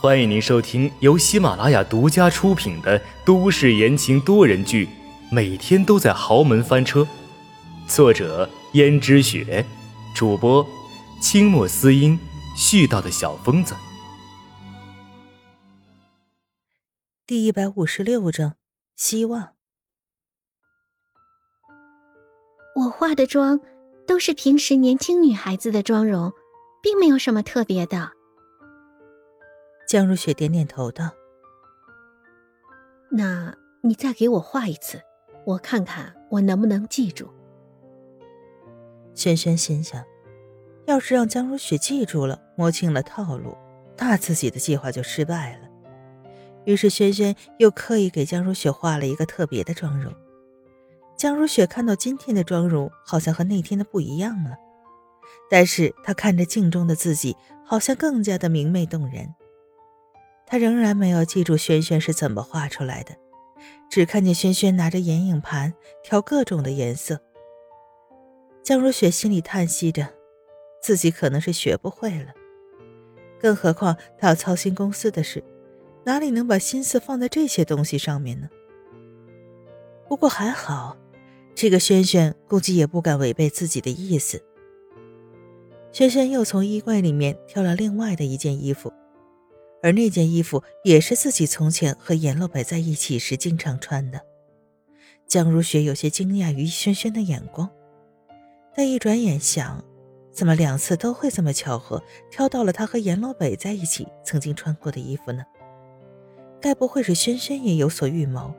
欢迎您收听由喜马拉雅独家出品的都市言情多人剧《每天都在豪门翻车》，作者：胭脂雪，主播：清墨思音，絮叨的小疯子。第一百五十六章，希望。我化的妆都是平时年轻女孩子的妆容，并没有什么特别的。江如雪点点头道：“那你再给我画一次，我看看我能不能记住。”轩轩心想，要是让江如雪记住了，摸清了套路，那自己的计划就失败了。于是轩轩又刻意给江如雪画了一个特别的妆容。江如雪看到今天的妆容，好像和那天的不一样了，但是她看着镜中的自己，好像更加的明媚动人。他仍然没有记住轩轩是怎么画出来的，只看见轩轩拿着眼影盘调各种的颜色。江如雪心里叹息着，自己可能是学不会了，更何况他要操心公司的事，哪里能把心思放在这些东西上面呢？不过还好，这个轩轩估计也不敢违背自己的意思。轩轩又从衣柜里面挑了另外的一件衣服。而那件衣服也是自己从前和阎洛北在一起时经常穿的。江如雪有些惊讶于轩轩的眼光，但一转眼想，怎么两次都会这么巧合挑到了他和阎洛北在一起曾经穿过的衣服呢？该不会是轩轩也有所预谋？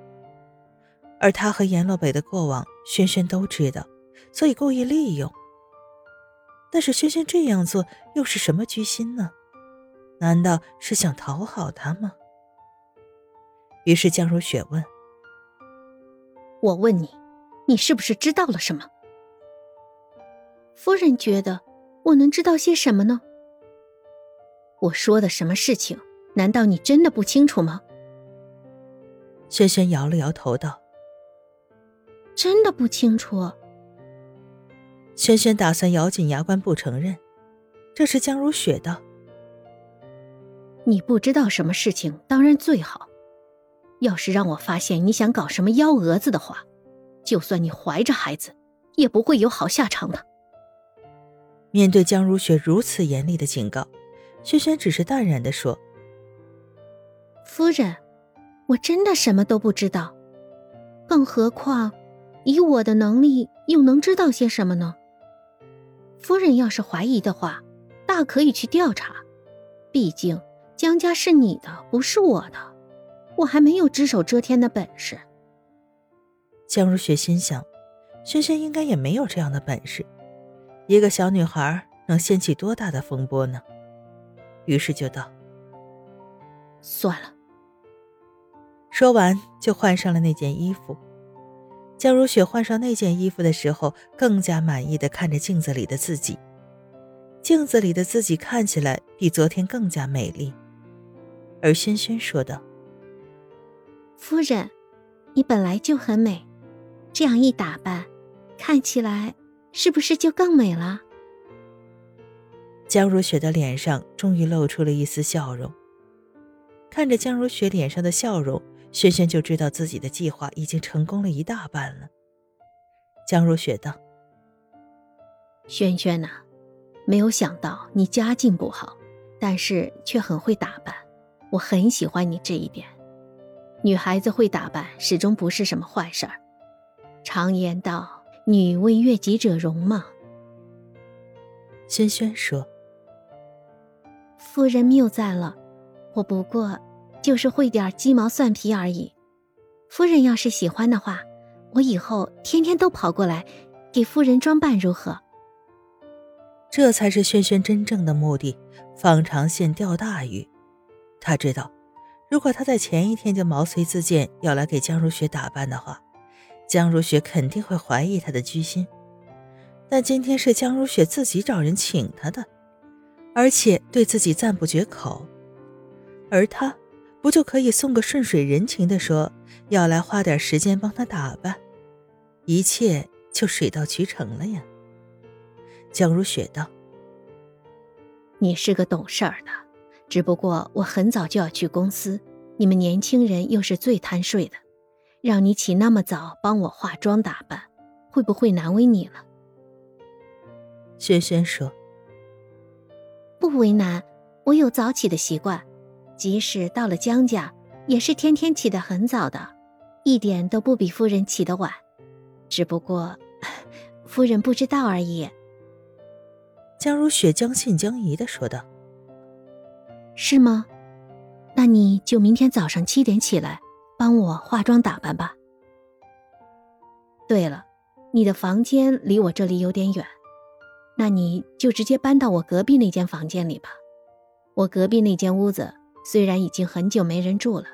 而他和阎洛北的过往，轩轩都知道，所以故意利用。但是轩轩这样做又是什么居心呢？难道是想讨好他吗？于是江如雪问：“我问你，你是不是知道了什么？”夫人觉得我能知道些什么呢？我说的什么事情，难道你真的不清楚吗？轩轩摇了摇头道：“真的不清楚。”轩轩打算咬紧牙关不承认。这时江如雪道。你不知道什么事情，当然最好。要是让我发现你想搞什么幺蛾子的话，就算你怀着孩子，也不会有好下场的。面对江如雪如此严厉的警告，轩轩只是淡然的说：“夫人，我真的什么都不知道。更何况，以我的能力，又能知道些什么呢？夫人要是怀疑的话，大可以去调查，毕竟……”江家是你的，不是我的，我还没有只手遮天的本事。江如雪心想，轩轩应该也没有这样的本事，一个小女孩能掀起多大的风波呢？于是就道：“算了。”说完就换上了那件衣服。江如雪换上那件衣服的时候，更加满意的看着镜子里的自己，镜子里的自己看起来比昨天更加美丽。而轩轩说道：“夫人，你本来就很美，这样一打扮，看起来是不是就更美了？”江如雪的脸上终于露出了一丝笑容。看着江如雪脸上的笑容，轩轩就知道自己的计划已经成功了一大半了。江如雪道：“轩轩呐，没有想到你家境不好，但是却很会打扮。”我很喜欢你这一点，女孩子会打扮始终不是什么坏事儿。常言道，女为悦己者容嘛。轩轩说：“夫人谬赞了，我不过就是会点鸡毛蒜皮而已。夫人要是喜欢的话，我以后天天都跑过来给夫人装扮，如何？”这才是轩轩真正的目的，放长线钓大鱼。他知道，如果他在前一天就毛遂自荐要来给江如雪打扮的话，江如雪肯定会怀疑他的居心。但今天是江如雪自己找人请他的，而且对自己赞不绝口，而他不就可以送个顺水人情的说要来花点时间帮他打扮，一切就水到渠成了呀。江如雪道：“你是个懂事儿的。”只不过我很早就要去公司，你们年轻人又是最贪睡的，让你起那么早帮我化妆打扮，会不会难为你了？轩轩说：“不为难，我有早起的习惯，即使到了江家，也是天天起得很早的，一点都不比夫人起得晚。只不过，夫人不知道而已。”江如雪将信将疑的说道：“是吗？那你就明天早上七点起来，帮我化妆打扮吧。对了，你的房间离我这里有点远，那你就直接搬到我隔壁那间房间里吧。我隔壁那间屋子虽然已经很久没人住了，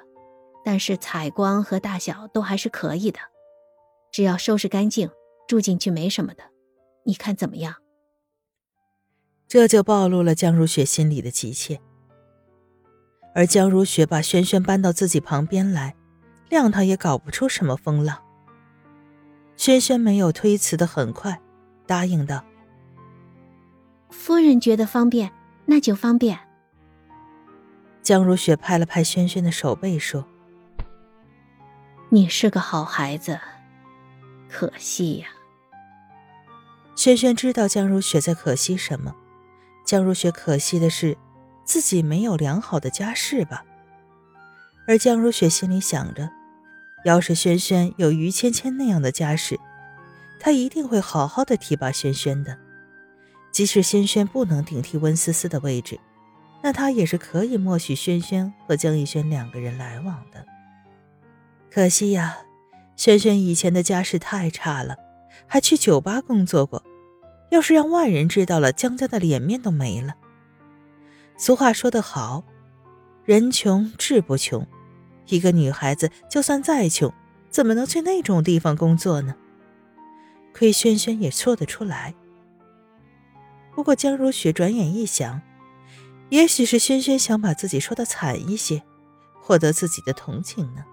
但是采光和大小都还是可以的，只要收拾干净，住进去没什么的。你看怎么样？”这就暴露了江如雪心里的急切，而江如雪把轩轩搬到自己旁边来，谅他也搞不出什么风浪。轩轩没有推辞的很快答应道：“夫人觉得方便，那就方便。”江如雪拍了拍轩轩的手背说：“你是个好孩子，可惜呀。”轩轩知道江如雪在可惜什么。江如雪可惜的是，自己没有良好的家世吧。而江如雪心里想着，要是轩轩有于芊芊那样的家世，她一定会好好的提拔轩轩的。即使轩轩不能顶替温思思的位置，那她也是可以默许轩轩和江逸轩两个人来往的。可惜呀，轩轩以前的家世太差了，还去酒吧工作过。要是让外人知道了，江家的脸面都没了。俗话说得好，人穷志不穷。一个女孩子就算再穷，怎么能去那种地方工作呢？亏轩轩也说得出来。不过江如雪转眼一想，也许是轩轩想把自己说的惨一些，获得自己的同情呢。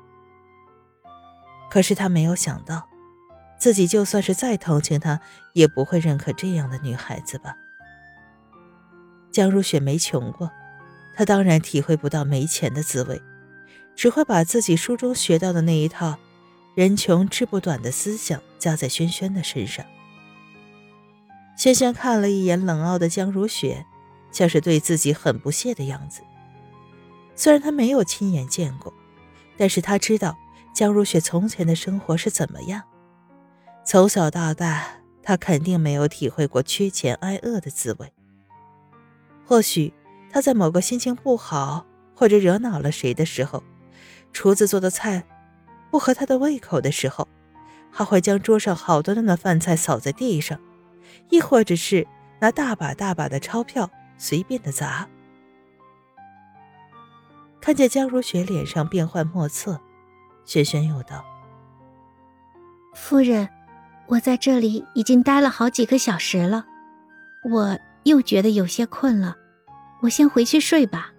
可是他没有想到。自己就算是再同情她，也不会认可这样的女孩子吧？江如雪没穷过，她当然体会不到没钱的滋味，只会把自己书中学到的那一套“人穷志不短”的思想加在轩轩的身上。轩轩看了一眼冷傲的江如雪，像是对自己很不屑的样子。虽然他没有亲眼见过，但是他知道江如雪从前的生活是怎么样。从小到大，他肯定没有体会过缺钱挨饿的滋味。或许他在某个心情不好或者惹恼了谁的时候，厨子做的菜不合他的胃口的时候，他会将桌上好端端的饭菜扫在地上，亦或者是拿大把大把的钞票随便的砸。看见江如雪脸上变幻莫测，轩轩又道：“夫人。”我在这里已经待了好几个小时了，我又觉得有些困了，我先回去睡吧。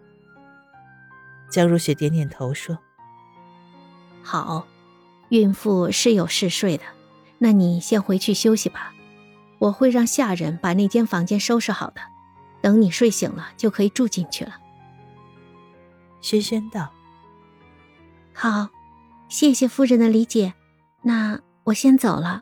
江如雪点点头说：“好，孕妇是有嗜睡的，那你先回去休息吧，我会让下人把那间房间收拾好的，等你睡醒了就可以住进去了。”轩轩道：“好，谢谢夫人的理解，那我先走了。”